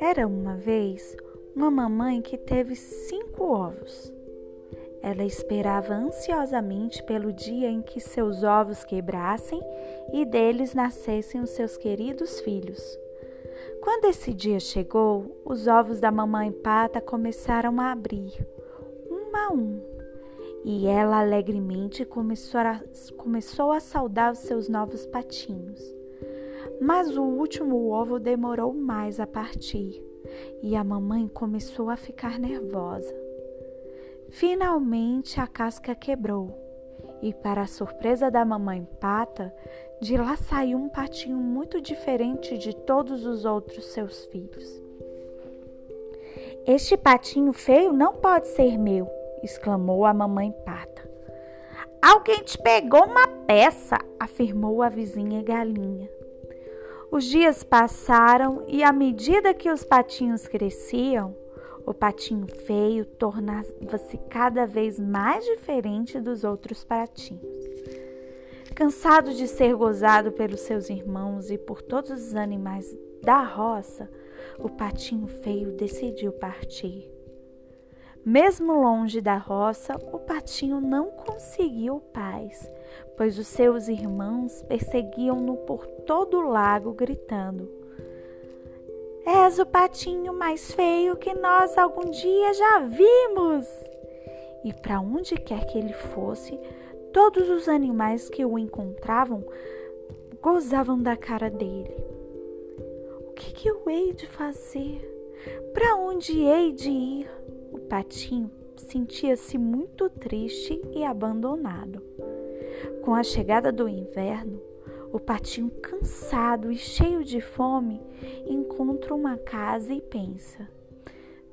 Era uma vez uma mamãe que teve cinco ovos. Ela esperava ansiosamente pelo dia em que seus ovos quebrassem e deles nascessem os seus queridos filhos. Quando esse dia chegou, os ovos da mamãe pata começaram a abrir, um a um, e ela alegremente começou a, começou a saudar os seus novos patinhos. Mas o último ovo demorou mais a partir e a mamãe começou a ficar nervosa. Finalmente a casca quebrou e, para a surpresa da mamãe pata, de lá saiu um patinho muito diferente de todos os outros seus filhos. Este patinho feio não pode ser meu, exclamou a mamãe pata. Alguém te pegou uma peça, afirmou a vizinha galinha. Os dias passaram e, à medida que os patinhos cresciam, o patinho feio tornava-se cada vez mais diferente dos outros patinhos. Cansado de ser gozado pelos seus irmãos e por todos os animais da roça, o patinho feio decidiu partir. Mesmo longe da roça, o patinho não conseguiu paz, pois os seus irmãos perseguiam-no por todo o lago, gritando: És o patinho mais feio que nós algum dia já vimos! E para onde quer que ele fosse, todos os animais que o encontravam gozavam da cara dele. O que, que eu hei de fazer? Para onde hei de ir? Patinho sentia-se muito triste e abandonado. Com a chegada do inverno, o patinho, cansado e cheio de fome, encontra uma casa e pensa: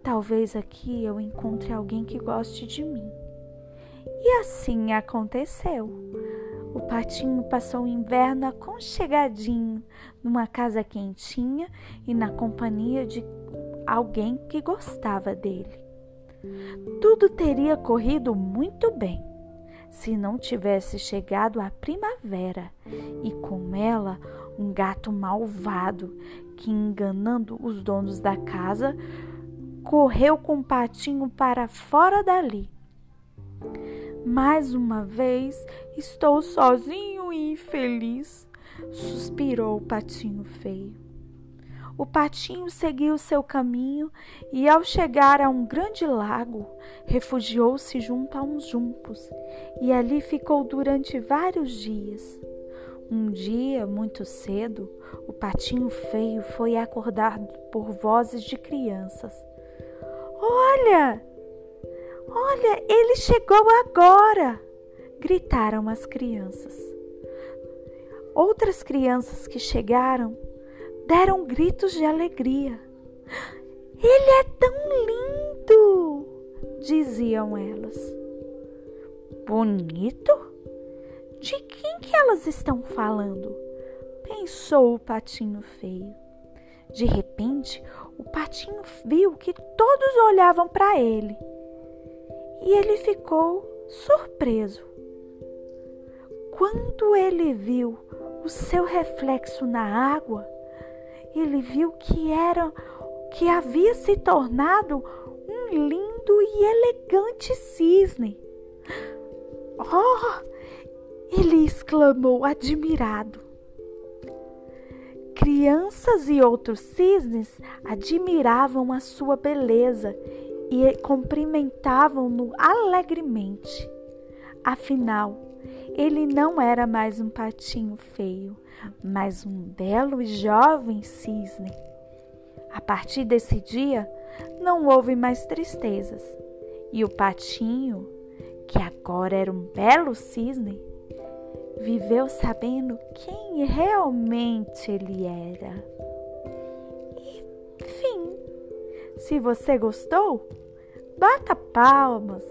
talvez aqui eu encontre alguém que goste de mim. E assim aconteceu. O patinho passou o inverno aconchegadinho numa casa quentinha e na companhia de alguém que gostava dele. Tudo teria corrido muito bem se não tivesse chegado a primavera e com ela um gato malvado que, enganando os donos da casa, correu com o patinho para fora dali. Mais uma vez estou sozinho e infeliz, suspirou o patinho feio. O patinho seguiu seu caminho e, ao chegar a um grande lago, refugiou-se junto a uns juncos e ali ficou durante vários dias. Um dia, muito cedo, o patinho feio foi acordado por vozes de crianças. Olha! Olha, ele chegou agora! gritaram as crianças. Outras crianças que chegaram deram gritos de alegria. Ele é tão lindo! diziam elas. Bonito? De quem que elas estão falando? Pensou o patinho feio. De repente, o patinho viu que todos olhavam para ele e ele ficou surpreso. Quando ele viu o seu reflexo na água, ele viu que era que havia se tornado um lindo e elegante cisne. Oh! Ele exclamou admirado. Crianças e outros cisnes admiravam a sua beleza e cumprimentavam-no alegremente. Afinal, ele não era mais um patinho feio, mas um belo e jovem cisne. A partir desse dia, não houve mais tristezas, e o patinho, que agora era um belo cisne, viveu sabendo quem realmente ele era. E. Se você gostou, bata palmas.